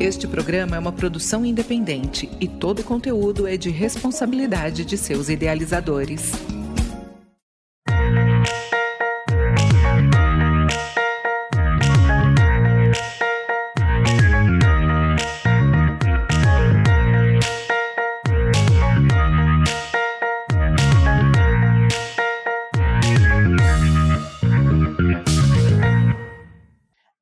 Este programa é uma produção independente e todo o conteúdo é de responsabilidade de seus idealizadores.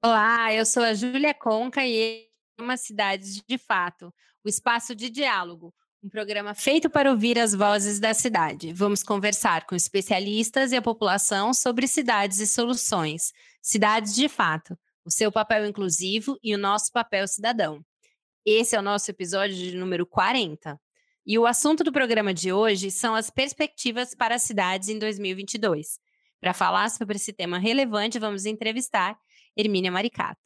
Olá, eu sou a Júlia Conca e uma cidade de fato, o espaço de diálogo, um programa feito para ouvir as vozes da cidade. Vamos conversar com especialistas e a população sobre cidades e soluções. Cidades de fato, o seu papel inclusivo e o nosso papel cidadão. Esse é o nosso episódio de número 40. E o assunto do programa de hoje são as perspectivas para as cidades em 2022. Para falar sobre esse tema relevante, vamos entrevistar Hermínia Maricato.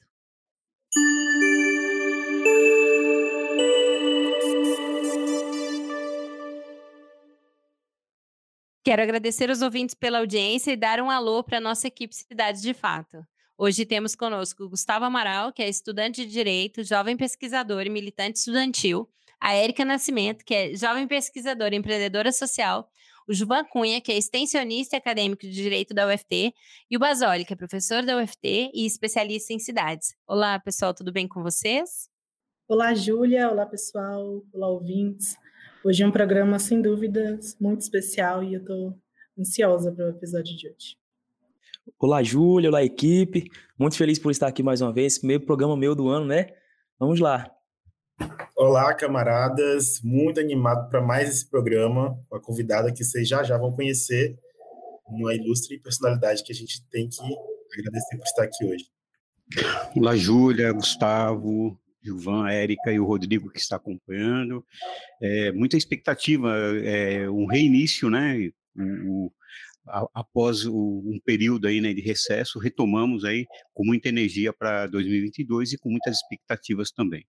Quero agradecer os ouvintes pela audiência e dar um alô para a nossa equipe Cidades de Fato. Hoje temos conosco Gustavo Amaral, que é estudante de Direito, jovem pesquisador e militante estudantil, a Érica Nascimento, que é jovem pesquisadora e empreendedora social, o Juvan Cunha, que é extensionista e acadêmico de Direito da UFT, e o Basoli, que é professor da UFT e especialista em cidades. Olá, pessoal, tudo bem com vocês? Olá, Júlia. Olá, pessoal. Olá, ouvintes. Hoje é um programa, sem dúvidas, muito especial e eu estou ansiosa para o episódio de hoje. Olá, Júlia, olá, equipe. Muito feliz por estar aqui mais uma vez. Primeiro programa meu do ano, né? Vamos lá. Olá, camaradas. Muito animado para mais esse programa, com a convidada que vocês já já vão conhecer, uma ilustre personalidade que a gente tem que agradecer por estar aqui hoje. Olá, Júlia, Gustavo, Gilvan, Érica e o Rodrigo que está acompanhando. É, muita expectativa, é, um reinício, né? O, a, após o, um período aí né, de recesso, retomamos aí com muita energia para 2022 e com muitas expectativas também.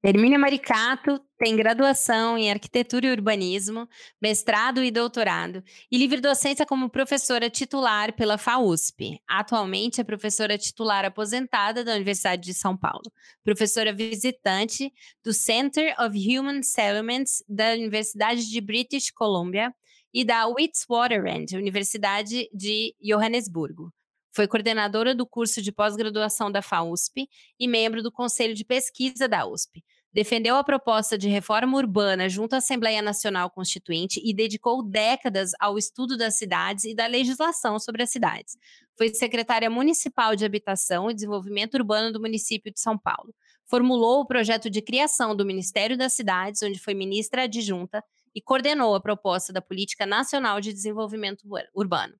Hermínia Maricato tem graduação em Arquitetura e Urbanismo, mestrado e doutorado, e livre docência como professora titular pela FAUSP. Atualmente é professora titular aposentada da Universidade de São Paulo, professora visitante do Center of Human Settlements da Universidade de British Columbia e da Witwatersrand, Universidade de Johannesburgo. Foi coordenadora do curso de pós-graduação da FAUSP e membro do Conselho de Pesquisa da USP. Defendeu a proposta de reforma urbana junto à Assembleia Nacional Constituinte e dedicou décadas ao estudo das cidades e da legislação sobre as cidades. Foi secretária municipal de Habitação e Desenvolvimento Urbano do município de São Paulo. Formulou o projeto de criação do Ministério das Cidades, onde foi ministra adjunta e coordenou a proposta da Política Nacional de Desenvolvimento Urbano.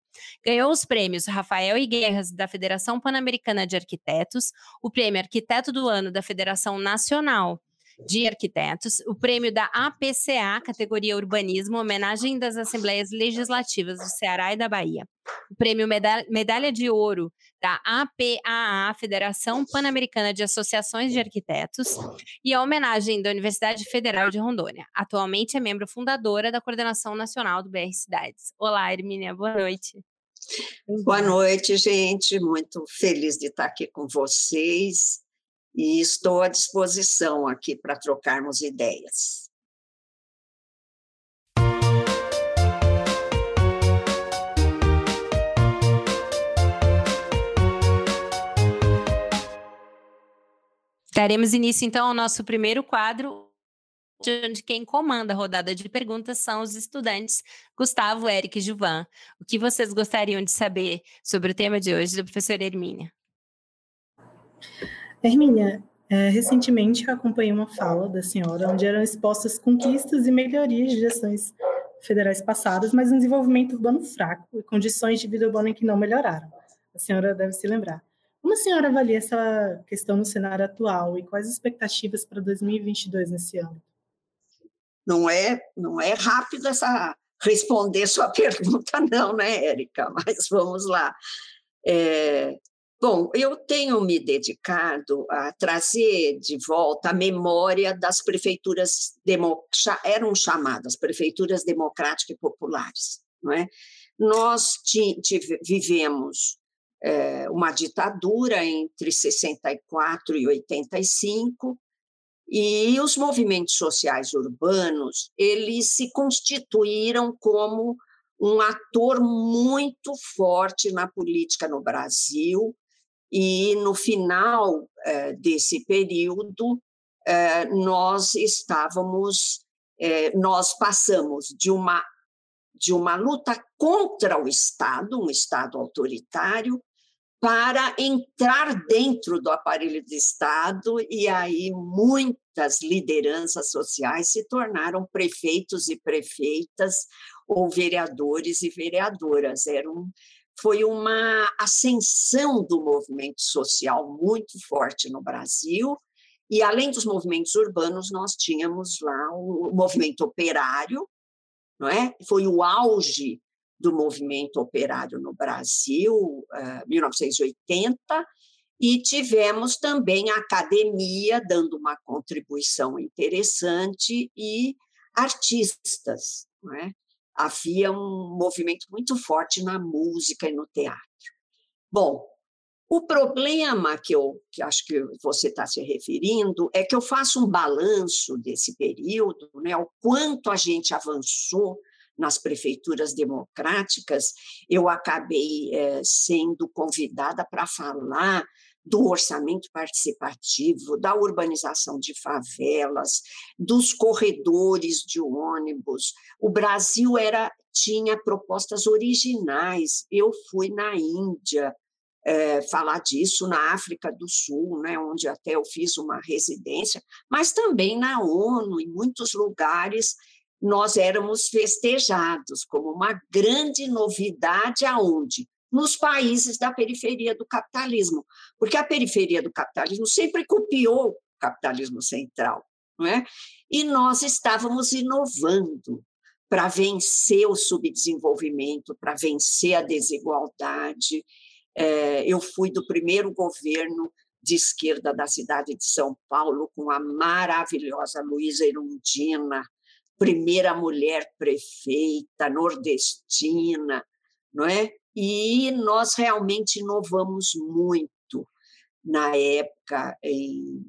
Ganhou os prêmios Rafael e Guerras da Federação Pan-Americana de Arquitetos, o prêmio Arquiteto do Ano da Federação Nacional de Arquitetos, o prêmio da APCA, categoria Urbanismo, homenagem das Assembleias Legislativas do Ceará e da Bahia, o prêmio Medalha, de Ouro da APAA, Federação Pan-Americana de Associações de Arquitetos, e a homenagem da Universidade Federal de Rondônia. Atualmente é membro fundadora da Coordenação Nacional do BR Cidades. Olá, Hermínia, boa noite. Boa noite, gente. Muito feliz de estar aqui com vocês e estou à disposição aqui para trocarmos ideias. Daremos início então ao nosso primeiro quadro, onde quem comanda a rodada de perguntas são os estudantes Gustavo, Eric e Juvan. O que vocês gostariam de saber sobre o tema de hoje da professora Hermínia? Hermínia, é, recentemente eu acompanhei uma fala da senhora onde eram expostas conquistas e melhorias de gestões federais passadas, mas um desenvolvimento urbano fraco e condições de vida urbana que não melhoraram. A senhora deve se lembrar. Como a senhora avalia essa questão no cenário atual e quais as expectativas para 2022 nesse ano? Não é, não é rápido essa responder sua pergunta, não, né, Érica? Mas vamos lá. É, Bom, eu tenho me dedicado a trazer de volta a memória das prefeituras, eram chamadas prefeituras democráticas e populares. Não é? Nós vivemos é, uma ditadura entre 64 e 85, e os movimentos sociais urbanos, eles se constituíram como um ator muito forte na política no Brasil, e no final eh, desse período, eh, nós estávamos, eh, nós passamos de uma, de uma luta contra o Estado, um Estado autoritário, para entrar dentro do aparelho de Estado, e aí muitas lideranças sociais se tornaram prefeitos e prefeitas, ou vereadores e vereadoras. Era um, foi uma ascensão do movimento social muito forte no Brasil, e além dos movimentos urbanos, nós tínhamos lá o movimento operário, não é? Foi o auge do movimento operário no Brasil, uh, 1980, e tivemos também a academia dando uma contribuição interessante e artistas, é? Havia um movimento muito forte na música e no teatro. Bom, o problema que eu que acho que você está se referindo é que eu faço um balanço desse período, né, o quanto a gente avançou nas prefeituras democráticas, eu acabei é, sendo convidada para falar do orçamento participativo, da urbanização de favelas, dos corredores de ônibus. O Brasil era tinha propostas originais. Eu fui na Índia é, falar disso, na África do Sul, né, onde até eu fiz uma residência, mas também na ONU, em muitos lugares nós éramos festejados como uma grande novidade aonde nos países da periferia do capitalismo, porque a periferia do capitalismo sempre copiou o capitalismo central, não é? E nós estávamos inovando para vencer o subdesenvolvimento, para vencer a desigualdade. É, eu fui do primeiro governo de esquerda da cidade de São Paulo, com a maravilhosa Luísa Erundina, primeira mulher prefeita nordestina, não é? E nós realmente inovamos muito na época em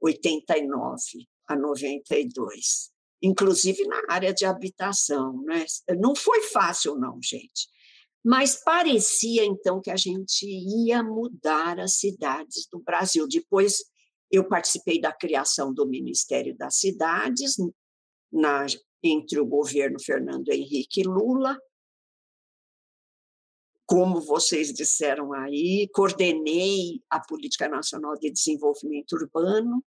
89 a 92, inclusive na área de habitação, né? Não foi fácil não, gente. Mas parecia então que a gente ia mudar as cidades do Brasil. Depois eu participei da criação do Ministério das Cidades, na, entre o governo Fernando Henrique e Lula. Como vocês disseram aí, coordenei a Política Nacional de Desenvolvimento Urbano,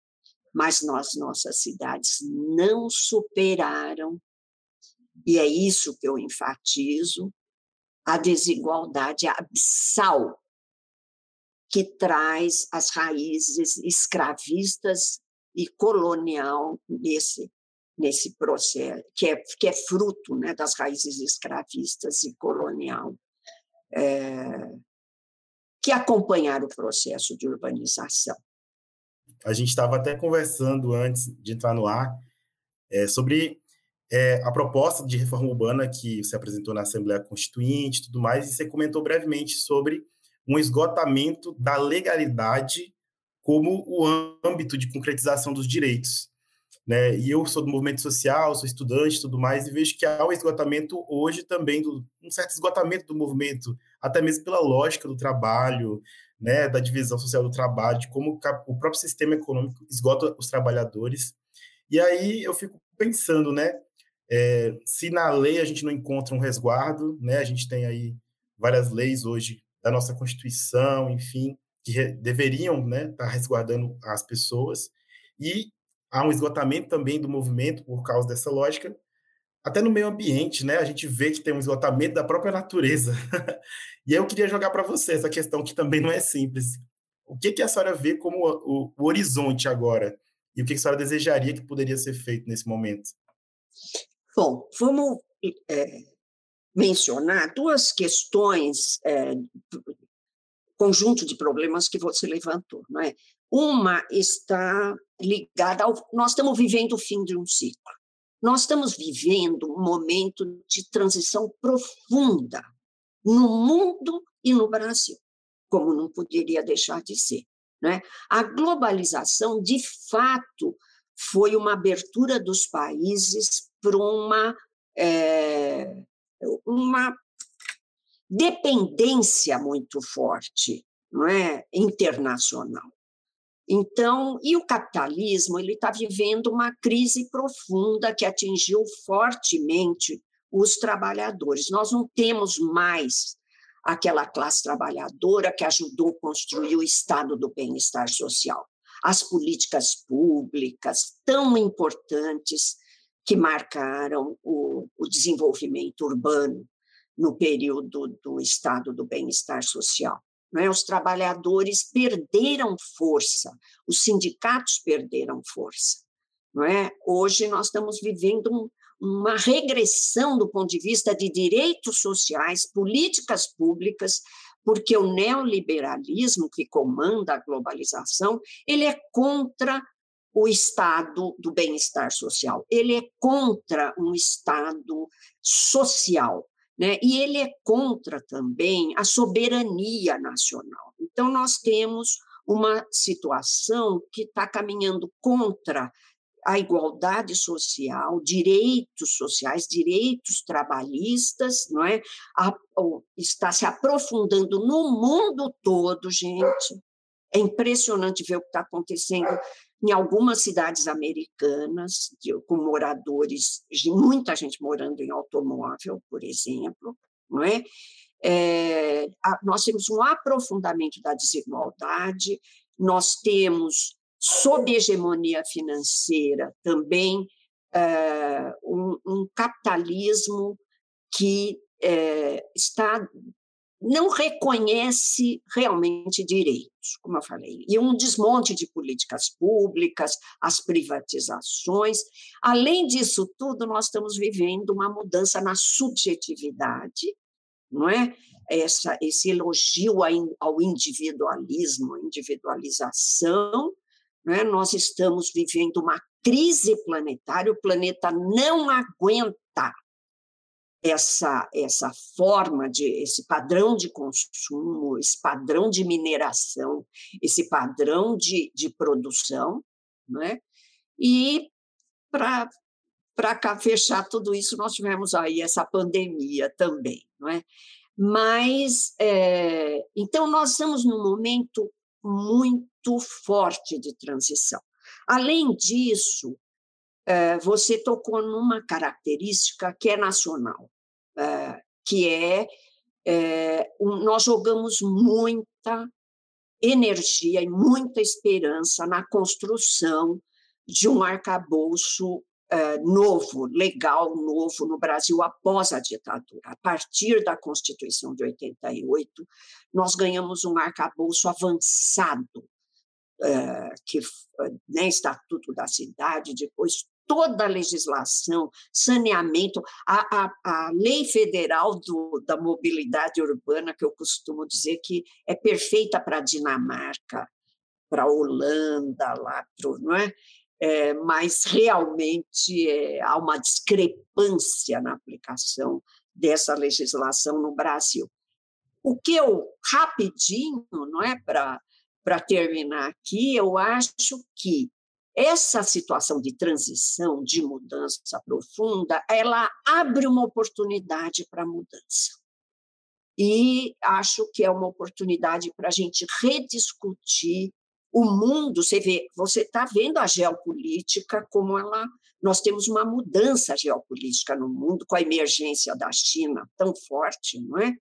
mas nós, nossas cidades não superaram, e é isso que eu enfatizo, a desigualdade abissal que traz as raízes escravistas e colonial nesse nesse processo, que é, que é fruto né, das raízes escravistas e colonial, é, que acompanharam o processo de urbanização. A gente estava até conversando antes de entrar no ar é, sobre é, a proposta de reforma urbana que você apresentou na Assembleia Constituinte e tudo mais, e você comentou brevemente sobre um esgotamento da legalidade como o âmbito de concretização dos direitos né? E eu sou do movimento social, sou estudante, tudo mais, e vejo que há um esgotamento hoje também do um certo esgotamento do movimento, até mesmo pela lógica do trabalho, né? Da divisão social do trabalho, de como o próprio sistema econômico esgota os trabalhadores. E aí eu fico pensando, né? É, se na lei a gente não encontra um resguardo, né? A gente tem aí várias leis hoje da nossa Constituição, enfim, que deveriam, né, estar tá resguardando as pessoas. E há um esgotamento também do movimento por causa dessa lógica. Até no meio ambiente, né? A gente vê que tem um esgotamento da própria natureza. e aí eu queria jogar para você essa questão que também não é simples. O que, que a senhora vê como o, o, horizonte agora? E o que a senhora desejaria que poderia ser feito nesse momento? Bom, vamos é, mencionar duas questões, é, conjunto de problemas que você levantou, não é? Uma está ligada ao. Nós estamos vivendo o fim de um ciclo. Nós estamos vivendo um momento de transição profunda no mundo e no Brasil. como não poderia deixar de ser. Né? A globalização, de fato, foi uma abertura dos países para uma, é, uma dependência muito forte não é? internacional. Então, e o capitalismo ele está vivendo uma crise profunda que atingiu fortemente os trabalhadores. Nós não temos mais aquela classe trabalhadora que ajudou a construir o estado do bem-estar social. As políticas públicas tão importantes que marcaram o, o desenvolvimento urbano no período do estado do bem-estar social. É? Os trabalhadores perderam força, os sindicatos perderam força. Não é? Hoje nós estamos vivendo um, uma regressão do ponto de vista de direitos sociais, políticas públicas, porque o neoliberalismo que comanda a globalização, ele é contra o estado do bem-estar social, ele é contra um estado social, né? E ele é contra também a soberania nacional. Então nós temos uma situação que está caminhando contra a igualdade social, direitos sociais, direitos trabalhistas, não é? A, está se aprofundando no mundo todo, gente. É impressionante ver o que está acontecendo em algumas cidades americanas, de, com moradores, muita gente morando em automóvel, por exemplo, não é? é a, nós temos um aprofundamento da desigualdade, nós temos sob hegemonia financeira, também é, um, um, capitalismo que é, está não reconhece realmente direitos, como eu falei, e um desmonte de políticas públicas, as privatizações. Além disso tudo, nós estamos vivendo uma mudança na subjetividade, não é? Essa, esse elogio ao individualismo, individualização, né? Nós estamos vivendo uma crise planetária, o planeta não aguenta essa, essa forma de esse padrão de consumo, esse padrão de mineração, esse padrão de, de produção, né? E para fechar tudo isso, nós tivemos aí essa pandemia também, não é? Mas, é, então, nós estamos num momento muito forte de transição. Além disso, eh, você tocou numa característica que é nacional, eh, que é, é nós jogamos muita energia e muita esperança na construção de um arcabouço novo, legal, novo no Brasil após a ditadura. A partir da Constituição de 88, nós ganhamos um arcabouço avançado, que né, Estatuto da Cidade, depois toda a legislação, saneamento, a, a, a lei federal do, da mobilidade urbana, que eu costumo dizer que é perfeita para a Dinamarca, para a Holanda, lá pro, não é? é, mas realmente é, há uma discrepância na aplicação dessa legislação no Brasil. O que eu, rapidinho, não é para terminar aqui, eu acho que essa situação de transição, de mudança profunda, ela abre uma oportunidade para mudança. E acho que é uma oportunidade para a gente rediscutir o mundo, você vê, você está vendo a geopolítica como ela. Nós temos uma mudança geopolítica no mundo com a emergência da China tão forte, não é?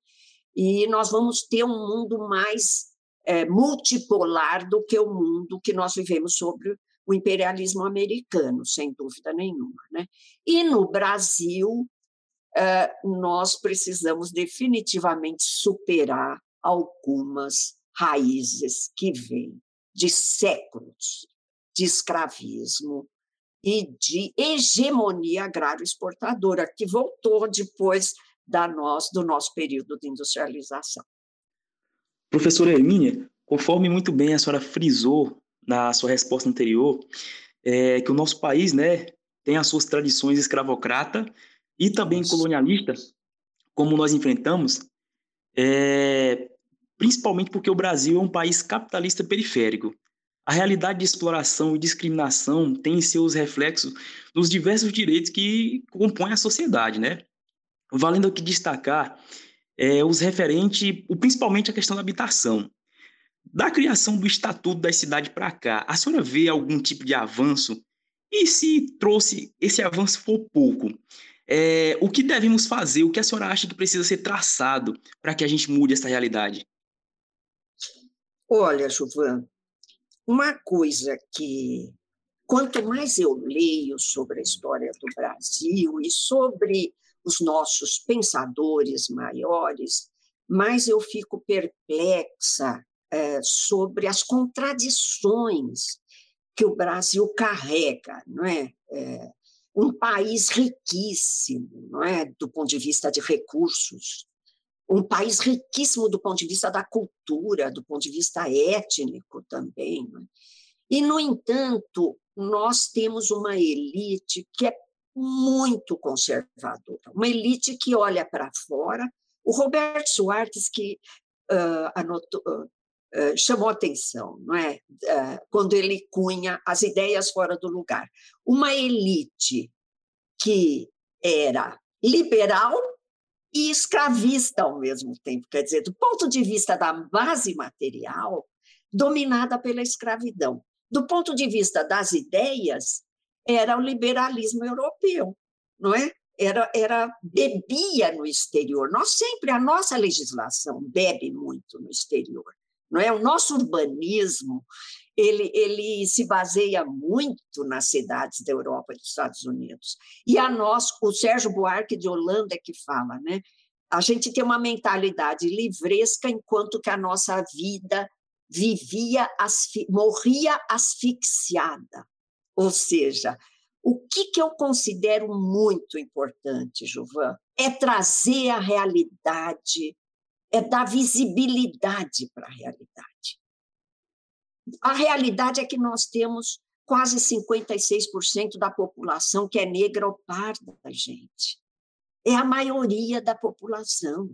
E nós vamos ter um mundo mais é, multipolar do que o mundo que nós vivemos sobre o imperialismo americano, sem dúvida nenhuma. Né? E no Brasil, é, nós precisamos definitivamente superar algumas raízes que vêm de séculos de escravismo e de hegemonia agrário-exportadora, que voltou depois da nós, do nosso período de industrialização. Professora Hermínia, conforme muito bem a senhora frisou na sua resposta anterior, é que o nosso país né, tem as suas tradições escravocrata e também Nossa. colonialista, como nós enfrentamos, é, principalmente porque o Brasil é um país capitalista periférico. A realidade de exploração e discriminação tem seus reflexos nos diversos direitos que compõem a sociedade, né? Valendo aqui destacar é, os referentes, principalmente a questão da habitação. Da criação do Estatuto das Cidades para cá, a senhora vê algum tipo de avanço? E se trouxe esse avanço for pouco, é, o que devemos fazer? O que a senhora acha que precisa ser traçado para que a gente mude essa realidade? Olha, Juvan, uma coisa que, quanto mais eu leio sobre a história do Brasil e sobre os nossos pensadores maiores, mais eu fico perplexa é, sobre as contradições que o Brasil carrega, não é? é? Um país riquíssimo, não é, do ponto de vista de recursos, um país riquíssimo do ponto de vista da cultura, do ponto de vista étnico também. É? E, no entanto, nós temos uma elite que é muito conservadora, uma elite que olha para fora. O Roberto Soares, que uh, anotou, uh, chamou atenção, não é? Quando ele cunha as ideias fora do lugar. Uma elite que era liberal e escravista ao mesmo tempo, quer dizer, do ponto de vista da base material, dominada pela escravidão. Do ponto de vista das ideias, era o liberalismo europeu, não é? Era, era bebia no exterior. Nós sempre a nossa legislação bebe muito no exterior, não é? O nosso urbanismo ele, ele se baseia muito nas cidades da Europa e dos Estados Unidos. E a nós, o Sérgio Buarque de Holanda é que fala, né? A gente tem uma mentalidade livresca enquanto que a nossa vida vivia, morria asfixiada. Ou seja, o que, que eu considero muito importante, Juvan, é trazer a realidade, é dar visibilidade para a realidade. A realidade é que nós temos quase 56% da população que é negra ou parda, gente. É a maioria da população.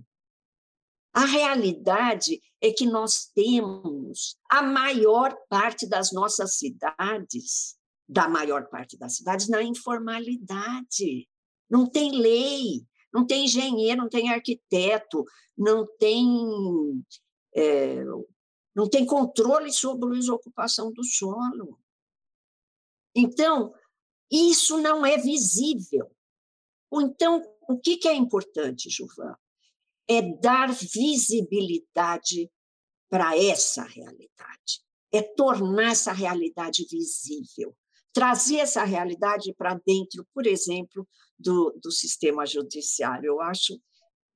A realidade é que nós temos a maior parte das nossas cidades, da maior parte das cidades, na informalidade. Não tem lei, não tem engenheiro, não tem arquiteto, não tem é, não tem controle sobre a ocupação do solo. Então, isso não é visível. Então, o que é importante, Juvan? É dar visibilidade para essa realidade, é tornar essa realidade visível, trazer essa realidade para dentro, por exemplo, do, do sistema judiciário. Eu acho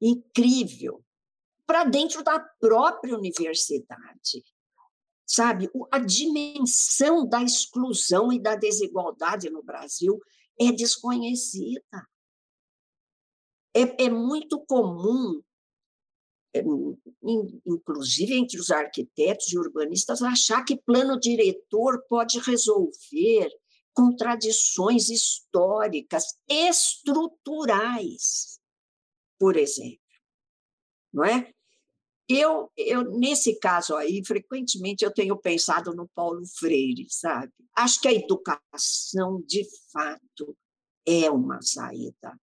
incrível para dentro da própria universidade. Sabe, a dimensão da exclusão e da desigualdade no Brasil é desconhecida. É, é muito comum, é, inclusive entre os arquitetos e urbanistas, achar que plano diretor pode resolver contradições históricas estruturais, por exemplo não é? Eu, eu, nesse caso aí, frequentemente eu tenho pensado no Paulo Freire, sabe? Acho que a educação, de fato, é uma saída.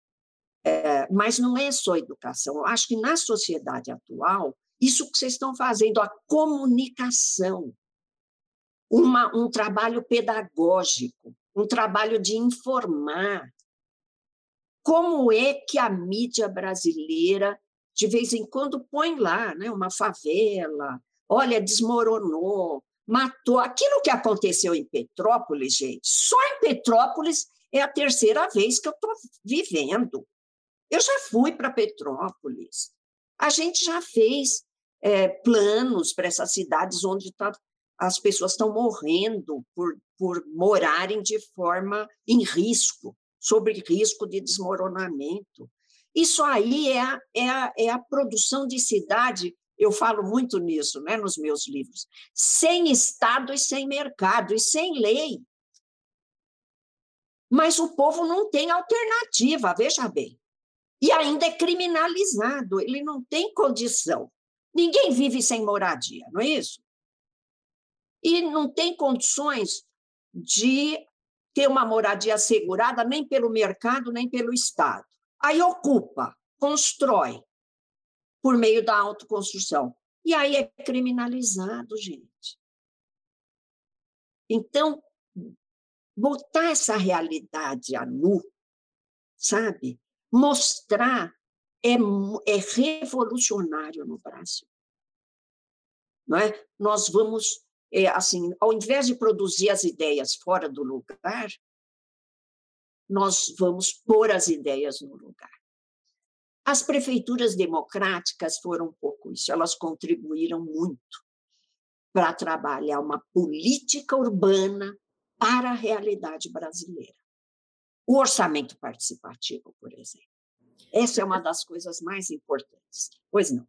É, mas não é só educação. Eu acho que na sociedade atual, isso que vocês estão fazendo, a comunicação, uma, um trabalho pedagógico, um trabalho de informar. Como é que a mídia brasileira de vez em quando põe lá né, uma favela, olha, desmoronou, matou. Aquilo que aconteceu em Petrópolis, gente, só em Petrópolis é a terceira vez que eu estou vivendo. Eu já fui para Petrópolis. A gente já fez é, planos para essas cidades onde tá, as pessoas estão morrendo por, por morarem de forma em risco, sob risco de desmoronamento. Isso aí é a, é é a produção de cidade, eu falo muito nisso né, nos meus livros, sem Estado e sem mercado e sem lei. Mas o povo não tem alternativa, veja bem. E ainda é criminalizado, ele não tem condição Ninguém vive sem moradia, não é isso? E não tem condições de ter uma moradia assegurada nem pelo mercado, nem pelo Estado. Aí ocupa, constrói, por meio da autoconstrução. E aí é criminalizado, gente. Então, botar essa realidade a nu, sabe? Mostrar é, é revolucionário no Brasil. Não é? Nós vamos, é, assim, ao invés de produzir as ideias fora do lugar, nós vamos pôr as ideias no lugar. As prefeituras democráticas foram um pouco isso, elas contribuíram muito para trabalhar uma política urbana para a realidade brasileira. O orçamento participativo, por exemplo. Essa é uma das coisas mais importantes. Pois não.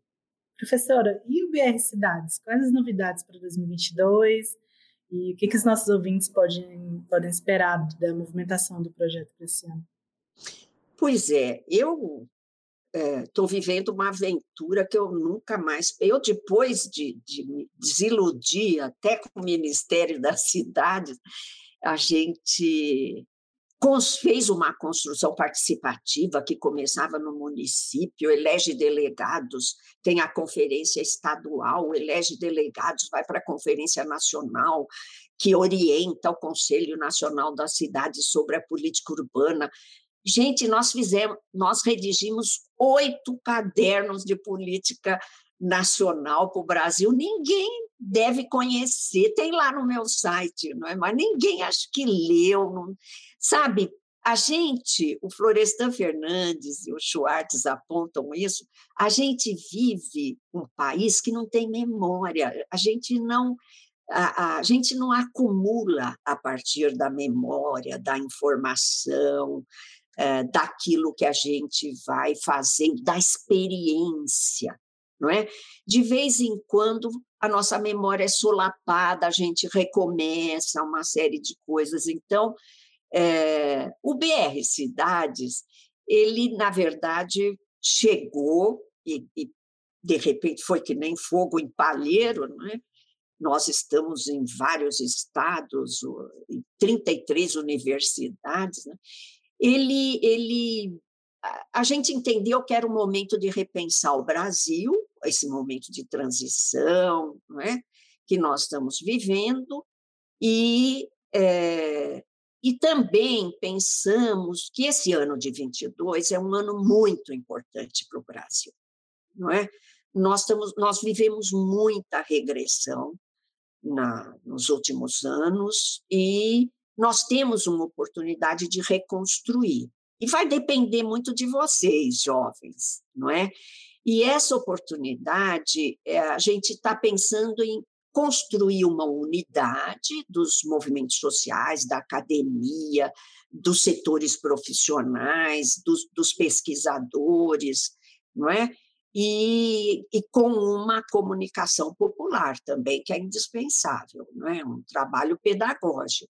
Professora, e o BR Cidades? Quais as novidades para 2022? E o que, que os nossos ouvintes podem, podem esperar da movimentação do projeto para esse ano? Pois é, eu estou é, vivendo uma aventura que eu nunca mais. Eu, depois de, de me desiludir até com o Ministério das Cidades, a gente fez uma construção participativa que começava no município, elege delegados, tem a conferência estadual, elege delegados, vai para a conferência nacional, que orienta o Conselho Nacional das Cidades sobre a política urbana. Gente, nós fizemos, nós redigimos oito cadernos de política nacional para o Brasil. Ninguém deve conhecer, tem lá no meu site, não é? Mas ninguém acho que leu, não... sabe? A gente, o Florestan Fernandes e o Schwartz apontam isso, a gente vive um país que não tem memória, a gente não a, a, gente não acumula a partir da memória, da informação, é, daquilo que a gente vai fazendo, da experiência, não é? De vez em quando a nossa memória é solapada, a gente recomeça uma série de coisas. Então, é, o BR Cidades, ele, na verdade, chegou e, e, de repente, foi que nem fogo em palheiro, não é? Nós estamos em vários estados, em 33 universidades. Né? Ele, ele, a gente entendeu que era o momento de repensar o Brasil, esse momento de transição não é? que nós estamos vivendo, e, é, e também pensamos que esse ano de 22 é um ano muito importante para o Brasil. Não é? Nós, estamos, nós vivemos muita regressão na, nos últimos anos e nós temos uma oportunidade de reconstruir. E vai depender muito de vocês, jovens, não é? E essa oportunidade, é, a gente está pensando em construir uma unidade dos movimentos sociais, da academia, dos setores profissionais, dos, dos pesquisadores, não é? E, e, com uma comunicação popular também, que é indispensável, não é? um trabalho pedagógico.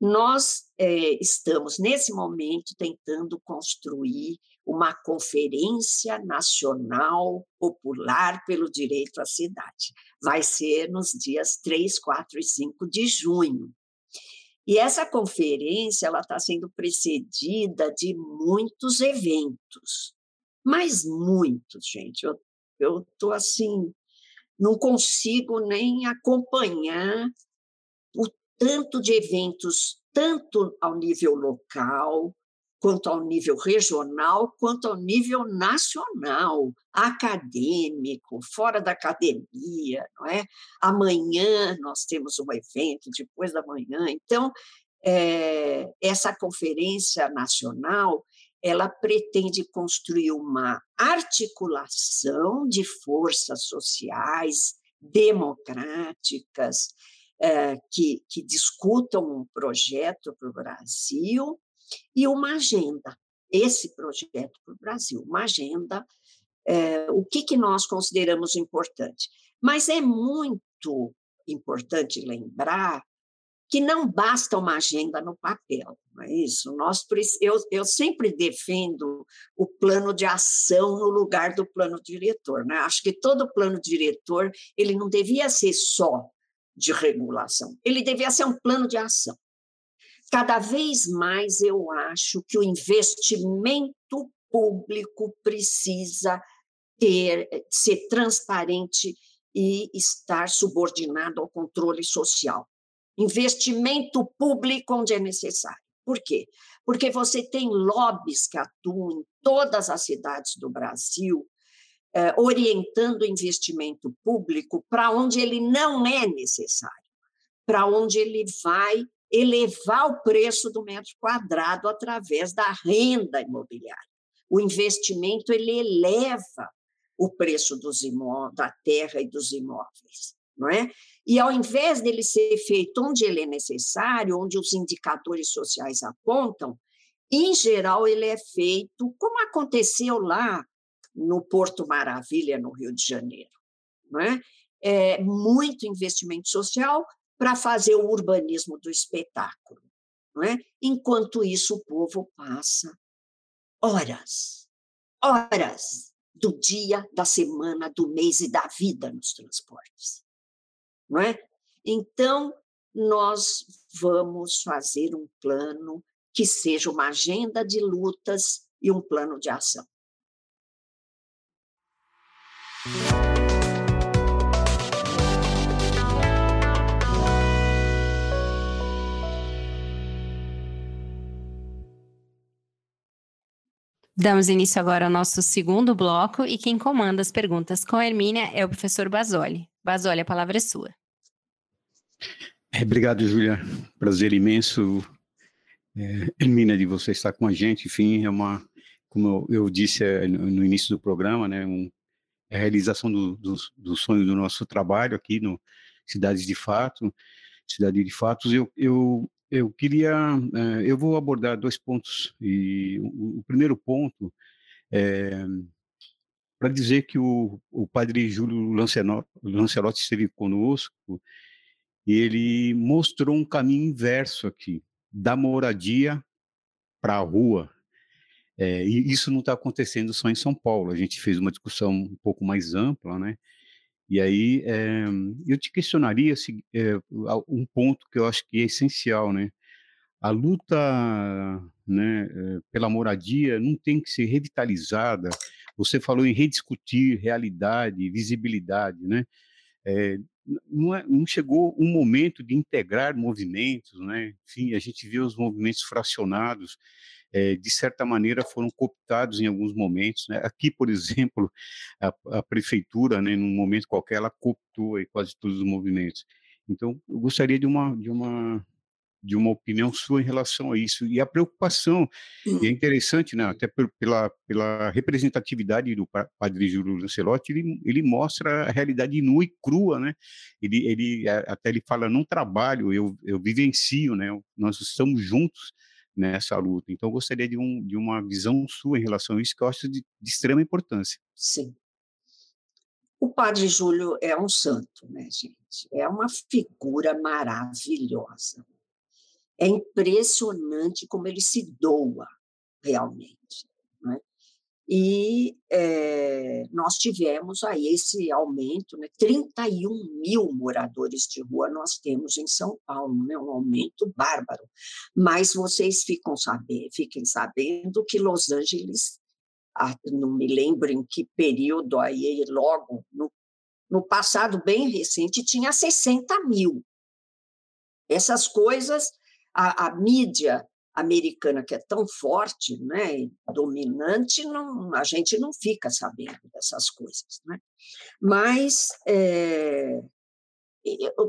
Nós é, estamos, nesse momento, tentando construir uma conferência nacional popular pelo direito à cidade. Vai ser nos dias 3, 4 e 5 de junho. E essa conferência ela está sendo precedida de muitos eventos, mas muitos, gente. Eu estou assim, não consigo nem acompanhar tanto de eventos, tanto ao nível local, quanto ao nível regional, quanto ao nível nacional, acadêmico, fora da academia, não é? Amanhã nós temos um evento, depois da manhã. Então, é, essa conferência nacional ela pretende construir uma articulação de forças sociais democráticas é, que, que discutam um projeto para o Brasil e uma agenda. Esse projeto para o Brasil, uma agenda, é, o que, que nós consideramos importante. Mas é muito importante lembrar que não basta uma agenda no papel, não é isso? Nós, eu, eu sempre defendo o plano de ação no lugar do plano diretor. Né? Acho que todo plano diretor ele não devia ser só de regulação, ele devia ser um plano de ação. Cada vez mais eu acho que o investimento público precisa ter, ser transparente e estar subordinado ao controle social investimento público onde é necessário. Por quê? Porque você tem lobbies que atuam em todas as cidades do Brasil, orientando o investimento público para onde ele não é necessário, para onde ele vai elevar o preço do metro quadrado através da renda imobiliária. O investimento ele eleva o preço dos imóveis, da terra e dos imóveis, não é? E ao invés dele ser feito onde ele é necessário, onde os indicadores sociais apontam, em geral ele é feito como aconteceu lá no Porto Maravilha, no Rio de Janeiro. Não é? é muito investimento social para fazer o urbanismo do espetáculo. Não é? Enquanto isso, o povo passa horas, horas do dia, da semana, do mês e da vida nos transportes não é? Então, nós vamos fazer um plano que seja uma agenda de lutas e um plano de ação. Damos início agora ao nosso segundo bloco e quem comanda as perguntas com a Hermínia é o professor Basoli. Basoli, a palavra é sua. É, obrigado, Júlia. Prazer imenso, é, Hermina, de você estar com a gente. Enfim, é uma, como eu, disse é, no, início do programa, né, um, a realização do, do, do, sonho do nosso trabalho aqui no Cidades de Fato, Cidade de Fatos. Eu, eu, eu queria, é, eu vou abordar dois pontos. E o, o primeiro ponto é para dizer que o, o padre Júlio Lancelotti esteve conosco e ele mostrou um caminho inverso aqui, da moradia para a rua. É, e isso não está acontecendo só em São Paulo. A gente fez uma discussão um pouco mais ampla, né? E aí é, eu te questionaria se, é, um ponto que eu acho que é essencial, né? A luta né, é, pela moradia não tem que ser revitalizada. Você falou em rediscutir realidade, visibilidade, né? É, não, é, não, chegou um momento de integrar movimentos, né? Enfim, a gente vê os movimentos fracionados, é, de certa maneira foram cooptados em alguns momentos. Né? Aqui, por exemplo, a, a, prefeitura, né, num momento qualquer, ela cooptou quase todos os movimentos. Então, eu gostaria de uma, de uma de uma opinião sua em relação a isso. E a preocupação, e é interessante, né, até pela, pela representatividade do padre Júlio Lancelotti, ele, ele mostra a realidade nua e crua, né? Ele, ele até ele fala, não trabalho, eu, eu vivencio, né? Nós estamos juntos nessa luta. Então, eu gostaria de, um, de uma visão sua em relação a isso, que eu acho de, de extrema importância. Sim. O Padre Júlio é um santo, né, gente? É uma figura maravilhosa. É impressionante como ele se doa realmente. E é, nós tivemos aí esse aumento, né? 31 mil moradores de rua nós temos em São Paulo, né? um aumento bárbaro. Mas vocês ficam saber, fiquem sabendo que Los Angeles, ah, não me lembro em que período aí, logo no, no passado bem recente, tinha 60 mil. Essas coisas a, a mídia americana, que é tão forte, né, dominante, não, a gente não fica sabendo dessas coisas. Né? Mas, é,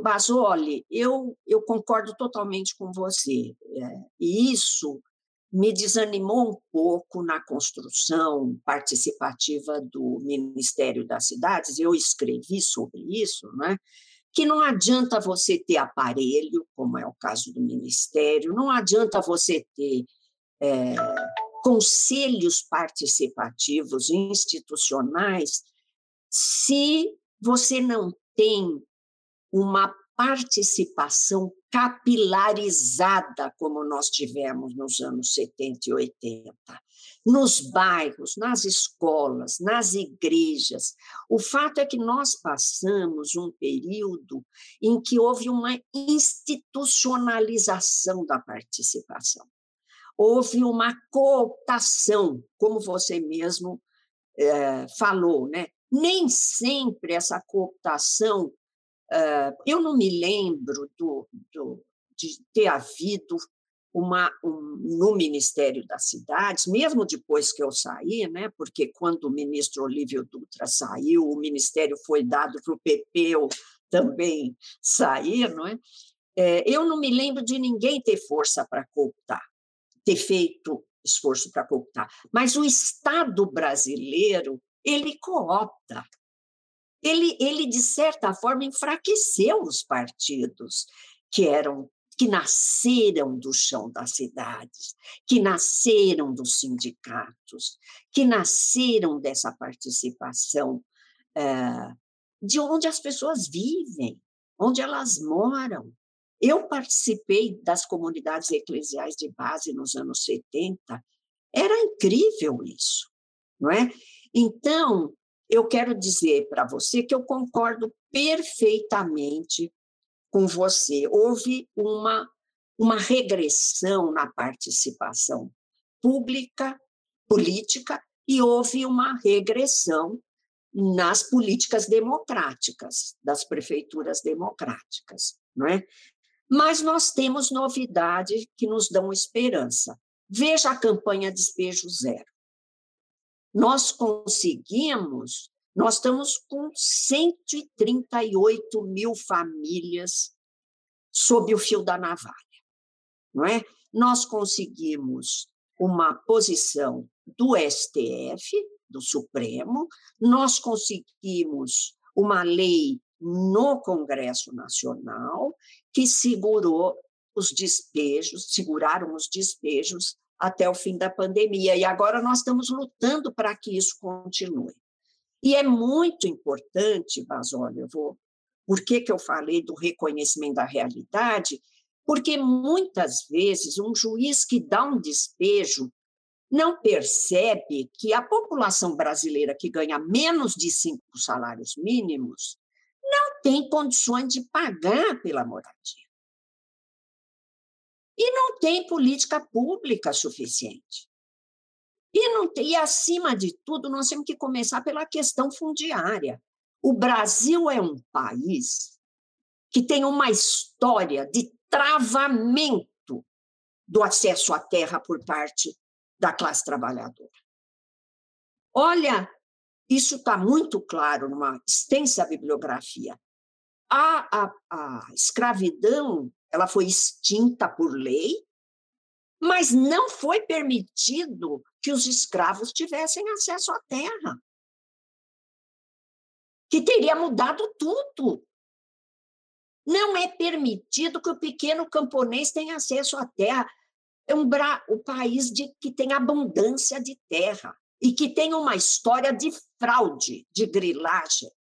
Basoli, eu, eu concordo totalmente com você. É, e isso me desanimou um pouco na construção participativa do Ministério das Cidades. Eu escrevi sobre isso, né? Que não adianta você ter aparelho, como é o caso do Ministério, não adianta você ter é, conselhos participativos institucionais se você não tem uma participação capilarizada como nós tivemos nos anos 70 e 80. Nos bairros, nas escolas, nas igrejas. O fato é que nós passamos um período em que houve uma institucionalização da participação. Houve uma cooptação, como você mesmo é, falou, né? Nem sempre essa cooptação, eu não me lembro do, do, de ter havido uma, um, no Ministério das Cidades, mesmo depois que eu saí, né, porque quando o ministro Olívio Dutra saiu, o ministério foi dado para o PP, também saí, não é? é? Eu não me lembro de ninguém ter força para cooptar, ter feito esforço para cooptar, mas o Estado brasileiro ele coopta. Ele, ele, de certa forma, enfraqueceu os partidos que eram que nasceram do chão das cidades, que nasceram dos sindicatos, que nasceram dessa participação é, de onde as pessoas vivem, onde elas moram. Eu participei das comunidades eclesiais de base nos anos 70, era incrível isso, não é? Então, eu quero dizer para você que eu concordo perfeitamente com você. Houve uma, uma regressão na participação pública, política, e houve uma regressão nas políticas democráticas, das prefeituras democráticas, não é? Mas nós temos novidades que nos dão esperança. Veja a campanha Despejo Zero nós conseguimos, nós estamos com 138 mil famílias sob o fio da navalha, não é? Nós conseguimos uma posição do STF, do Supremo, nós conseguimos uma lei no Congresso Nacional que segurou os despejos, seguraram os despejos até o fim da pandemia. E agora nós estamos lutando para que isso continue. E é muito importante, mas eu vou. Por que, que eu falei do reconhecimento da realidade? Porque muitas vezes um juiz que dá um despejo não percebe que a população brasileira que ganha menos de cinco salários mínimos não tem condições de pagar pela moradia e não tem política pública suficiente. E, não tem, e, acima de tudo, nós temos que começar pela questão fundiária. O Brasil é um país que tem uma história de travamento do acesso à terra por parte da classe trabalhadora. Olha, isso está muito claro numa extensa bibliografia. A, a, a escravidão ela foi extinta por lei, mas não foi permitido que os escravos tivessem acesso à terra. Que teria mudado tudo. Não é permitido que o pequeno camponês tenha acesso à terra. É um bra... o país de... que tem abundância de terra e que tem uma história de fraude, de grilagem.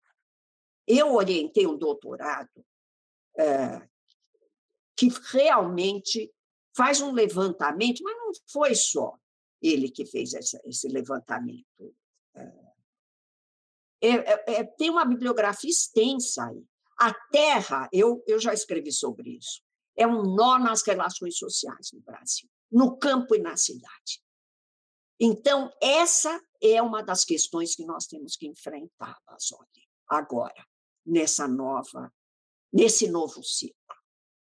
Eu orientei um doutorado é, que realmente faz um levantamento, mas não foi só ele que fez essa, esse levantamento. É, é, é, tem uma bibliografia extensa aí. A terra, eu, eu já escrevi sobre isso, é um nó nas relações sociais no Brasil, no campo e na cidade. Então, essa é uma das questões que nós temos que enfrentar, Basoli, agora, nessa nova, nesse novo ciclo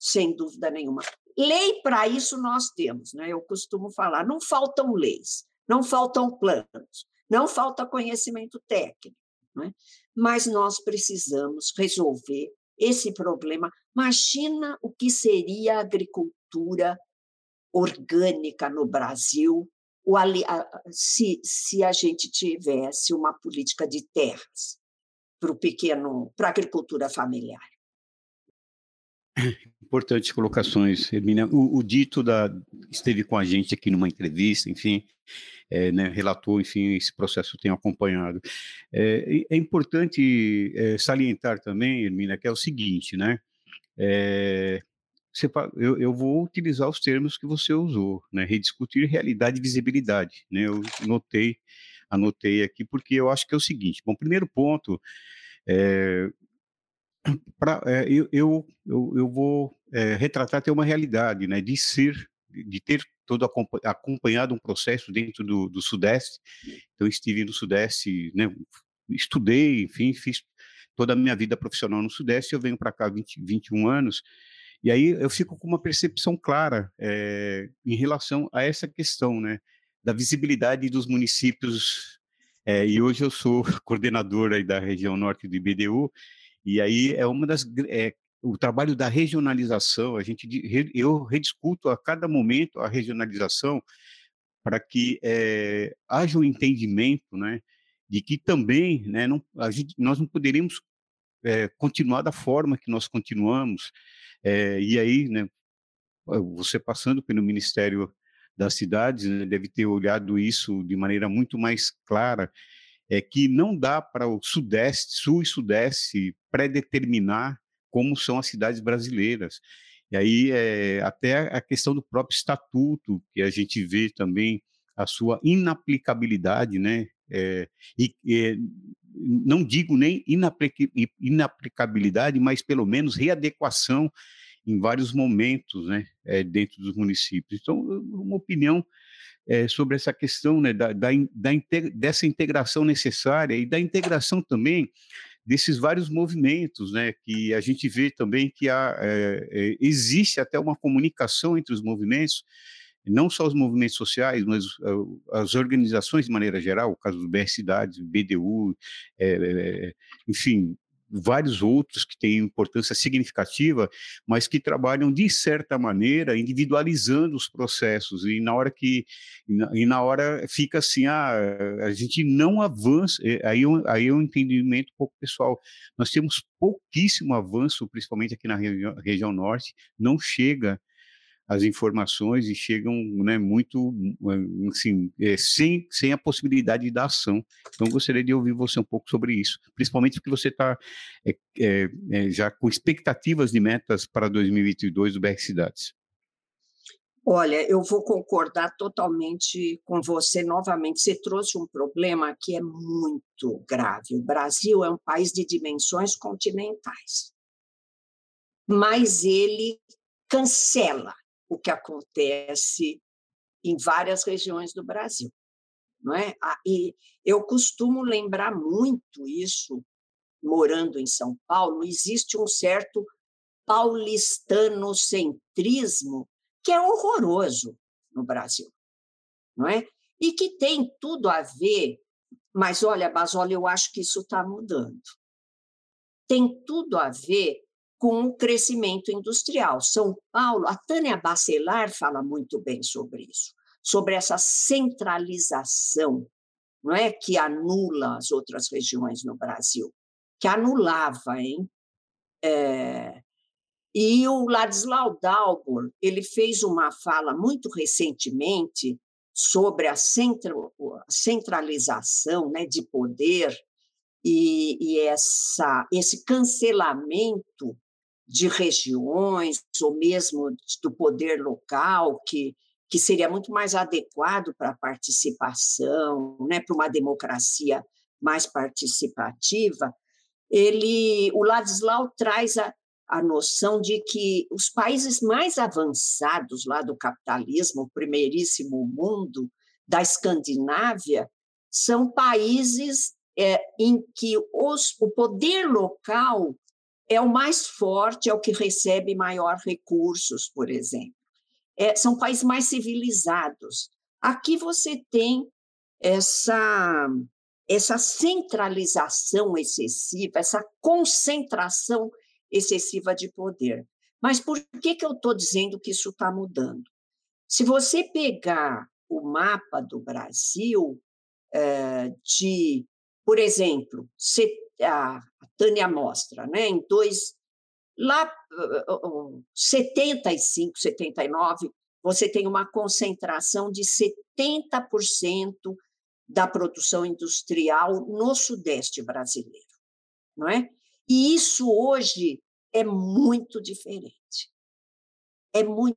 sem dúvida nenhuma. Lei para isso nós temos, né? eu costumo falar, não faltam leis, não faltam planos, não falta conhecimento técnico, né? mas nós precisamos resolver esse problema. Imagina o que seria a agricultura orgânica no Brasil se, se a gente tivesse uma política de terras para o pequeno, para a agricultura familiar. Importantes colocações, Hermínia. O, o, Dito da, esteve com a gente aqui numa entrevista, enfim, é, né, relatou, enfim, esse processo tenho acompanhado. É, é importante é, salientar também, Hermínia, que é o seguinte, né? é, eu, eu, vou utilizar os termos que você usou, né? Rediscutir realidade e visibilidade, né? Eu notei, anotei aqui porque eu acho que é o seguinte. Bom, primeiro ponto, é, pra, é, eu, eu, eu, vou é, retratar até uma realidade, né? De ser, de ter todo acompanhado um processo dentro do, do Sudeste. Então, estive no Sudeste, né? Estudei, enfim, fiz toda a minha vida profissional no Sudeste. Eu venho para cá há 20, 21 anos e aí eu fico com uma percepção clara é, em relação a essa questão, né, da visibilidade dos municípios. É, e hoje eu sou coordenador aí da região norte do IBDU, e aí é uma das é, o trabalho da regionalização. A gente eu rediscuto a cada momento a regionalização para que haja um entendimento, né, de que também, né, não, gente, nós não poderíamos continuar da forma que nós continuamos é, e aí, né, você passando pelo Ministério das Cidades, né, deve ter olhado isso de maneira muito mais clara, é que não dá para o Sudeste, Sul e Sudeste predeterminar como são as cidades brasileiras. E aí, é, até a questão do próprio estatuto, que a gente vê também a sua inaplicabilidade, né? É, e, e, não digo nem inaplicabilidade, mas pelo menos readequação em vários momentos né, é, dentro dos municípios. Então, uma opinião é, sobre essa questão né, da, da, da dessa integração necessária e da integração também desses vários movimentos, né, que a gente vê também que há, é, existe até uma comunicação entre os movimentos, não só os movimentos sociais, mas as organizações de maneira geral, o caso do BR Cidades, BDU, é, é, enfim, vários outros que têm importância significativa, mas que trabalham de certa maneira individualizando os processos e na hora que e na hora fica assim, ah, a gente não avança, é, aí aí é um entendimento pouco pessoal. Nós temos pouquíssimo avanço, principalmente aqui na região norte, não chega as informações e chegam né, muito assim, é, sem, sem a possibilidade da ação. Então, gostaria de ouvir você um pouco sobre isso, principalmente porque você está é, é, é, já com expectativas de metas para 2022 do BR Cidades. Olha, eu vou concordar totalmente com você novamente. Você trouxe um problema que é muito grave. O Brasil é um país de dimensões continentais, mas ele cancela o que acontece em várias regiões do Brasil. Não é? Ah, e eu costumo lembrar muito isso, morando em São Paulo, existe um certo paulistanocentrismo que é horroroso no Brasil, não é? E que tem tudo a ver, mas olha, Basola, eu acho que isso está mudando. Tem tudo a ver com o crescimento industrial. São Paulo, a Tânia Bacelar fala muito bem sobre isso, sobre essa centralização, não é que anula as outras regiões no Brasil, que anulava, hein? É, e o Ladislau Dalbor, ele fez uma fala muito recentemente sobre a centralização né, de poder e, e essa, esse cancelamento de regiões ou mesmo do poder local, que, que seria muito mais adequado para a participação, né, para uma democracia mais participativa, ele, o Ladislau traz a, a noção de que os países mais avançados lá do capitalismo, o primeiríssimo mundo, da Escandinávia, são países é, em que os, o poder local é o mais forte, é o que recebe maior recursos, por exemplo. É, são países mais civilizados. Aqui você tem essa, essa centralização excessiva, essa concentração excessiva de poder. Mas por que, que eu estou dizendo que isso está mudando? Se você pegar o mapa do Brasil, é, de, por exemplo, a Tânia mostra, né? Em dois, lá 75, 79, você tem uma concentração de 70% da produção industrial no Sudeste brasileiro, não é? E isso hoje é muito diferente. É muito.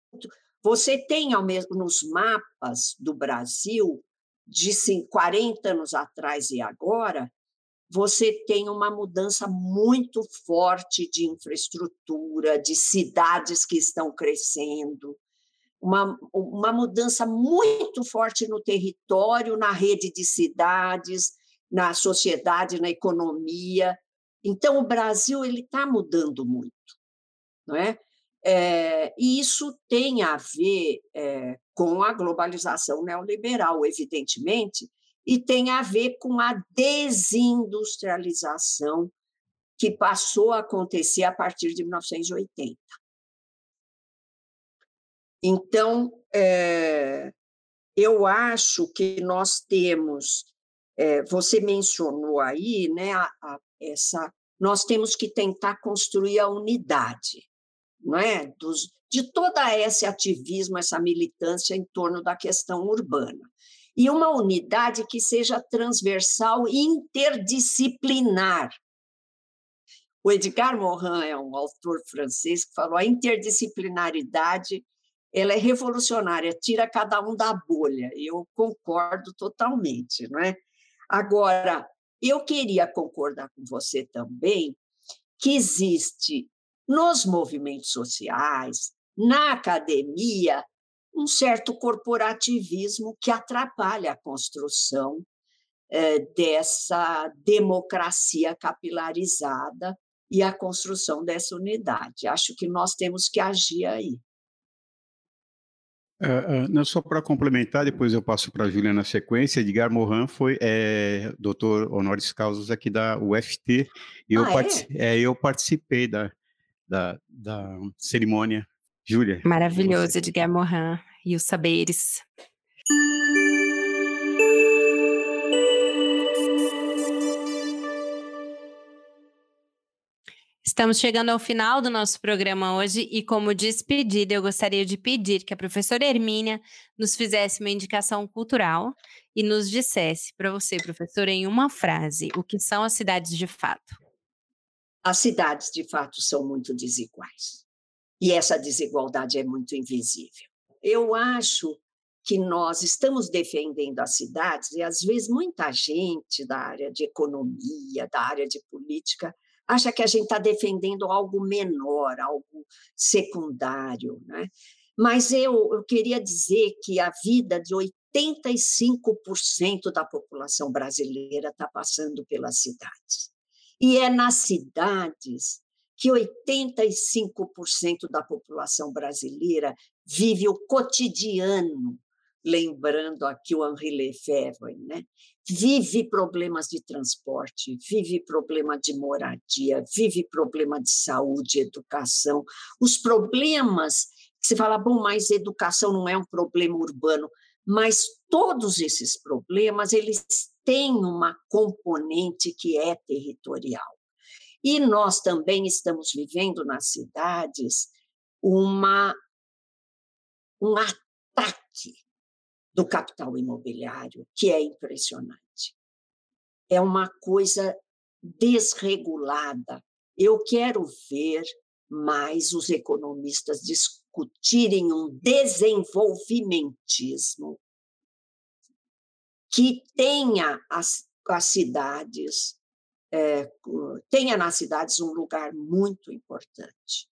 Você tem ao mesmo nos mapas do Brasil de 40 anos atrás e agora, você tem uma mudança muito forte de infraestrutura, de cidades que estão crescendo, uma, uma mudança muito forte no território, na rede de cidades, na sociedade, na economia. Então, o Brasil ele está mudando muito, não é? é? E isso tem a ver é, com a globalização neoliberal, evidentemente, e tem a ver com a desindustrialização que passou a acontecer a partir de 1980. Então, é, eu acho que nós temos, é, você mencionou aí, né, a, a, essa, nós temos que tentar construir a unidade, não é, dos, de toda esse ativismo, essa militância em torno da questão urbana e uma unidade que seja transversal e interdisciplinar. O Edgar Morin é um autor francês que falou a interdisciplinaridade ela é revolucionária, tira cada um da bolha. Eu concordo totalmente, não é? Agora, eu queria concordar com você também que existe nos movimentos sociais, na academia, um certo corporativismo que atrapalha a construção é, dessa democracia capilarizada e a construção dessa unidade. Acho que nós temos que agir aí. Uh, uh, não só para complementar, depois eu passo para a Júlia na sequência. Edgar Morin foi é, doutor honoris causa aqui da UFT e eu, ah, é? É, eu participei da, da, da cerimônia Júlia. Maravilhoso, Edgar Morin e os saberes. Estamos chegando ao final do nosso programa hoje e, como despedida, eu gostaria de pedir que a professora Hermínia nos fizesse uma indicação cultural e nos dissesse para você, professora, em uma frase, o que são as cidades de fato. As cidades, de fato, são muito desiguais. E essa desigualdade é muito invisível. Eu acho que nós estamos defendendo as cidades e, às vezes, muita gente da área de economia, da área de política, acha que a gente está defendendo algo menor, algo secundário. Né? Mas eu, eu queria dizer que a vida de 85% da população brasileira está passando pelas cidades. E é nas cidades que 85% da população brasileira vive o cotidiano, lembrando aqui o Henri Lefebvre, né? vive problemas de transporte, vive problema de moradia, vive problema de saúde, educação. Os problemas que você fala, bom, mas educação não é um problema urbano, mas todos esses problemas eles têm uma componente que é territorial. E nós também estamos vivendo nas cidades uma, um ataque do capital imobiliário que é impressionante. É uma coisa desregulada. Eu quero ver mais os economistas discutirem um desenvolvimentismo que tenha as, as cidades é, tenha nas cidades um lugar muito importante.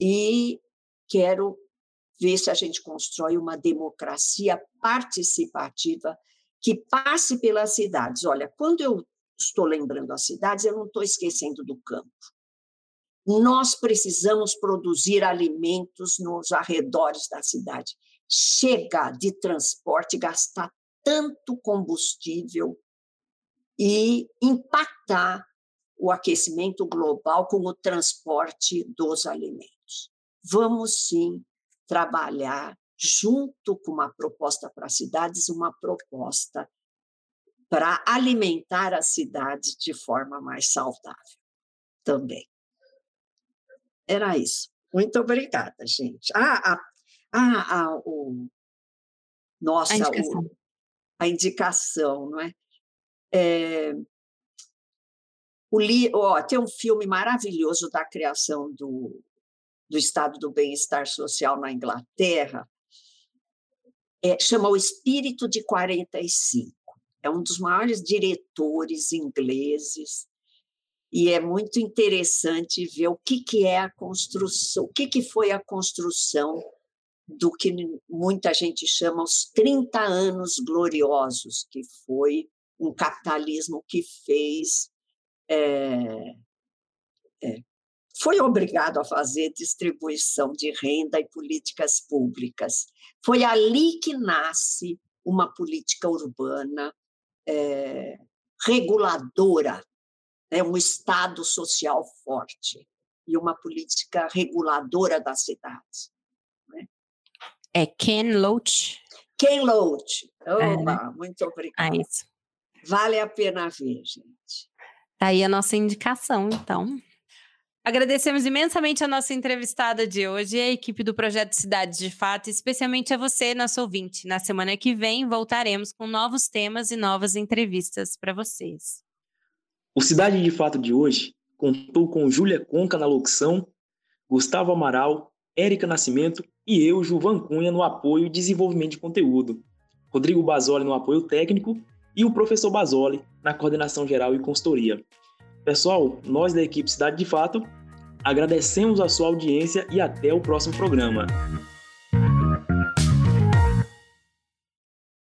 E quero ver se a gente constrói uma democracia participativa que passe pelas cidades. Olha, quando eu estou lembrando as cidades, eu não estou esquecendo do campo. Nós precisamos produzir alimentos nos arredores da cidade. Chega de transporte, gastar tanto combustível e impactar o aquecimento global com o transporte dos alimentos. Vamos sim trabalhar junto com uma proposta para as cidades, uma proposta para alimentar as cidades de forma mais saudável também. Era isso. Muito obrigada, gente. Ah, ah, ah, ah o, nossa, a indicação. O, a indicação, não é? É O li, ó, tem um filme maravilhoso da criação do, do Estado do Bem-Estar Social na Inglaterra, é, chama O Espírito de 45. É um dos maiores diretores ingleses e é muito interessante ver o que, que é a construção, o que, que foi a construção do que muita gente chama os 30 anos gloriosos, que foi um capitalismo que fez. É, é, foi obrigado a fazer distribuição de renda e políticas públicas. Foi ali que nasce uma política urbana é, reguladora né, um Estado social forte e uma política reguladora das cidades. Né? É Ken Loach? Ken Loach. É, né? muito obrigada. É isso. Vale a pena ver, gente. Tá aí a nossa indicação, então. Agradecemos imensamente a nossa entrevistada de hoje e a equipe do Projeto Cidades de Fato, especialmente a você, nosso ouvinte. Na semana que vem, voltaremos com novos temas e novas entrevistas para vocês. O Cidade de Fato de hoje contou com Júlia Conca na locução, Gustavo Amaral, Érica Nascimento e eu, Juvan Cunha, no apoio e desenvolvimento de conteúdo, Rodrigo Basoli no apoio técnico e o professor Basoli na coordenação geral e consultoria. Pessoal, nós da equipe Cidade de Fato agradecemos a sua audiência e até o próximo programa.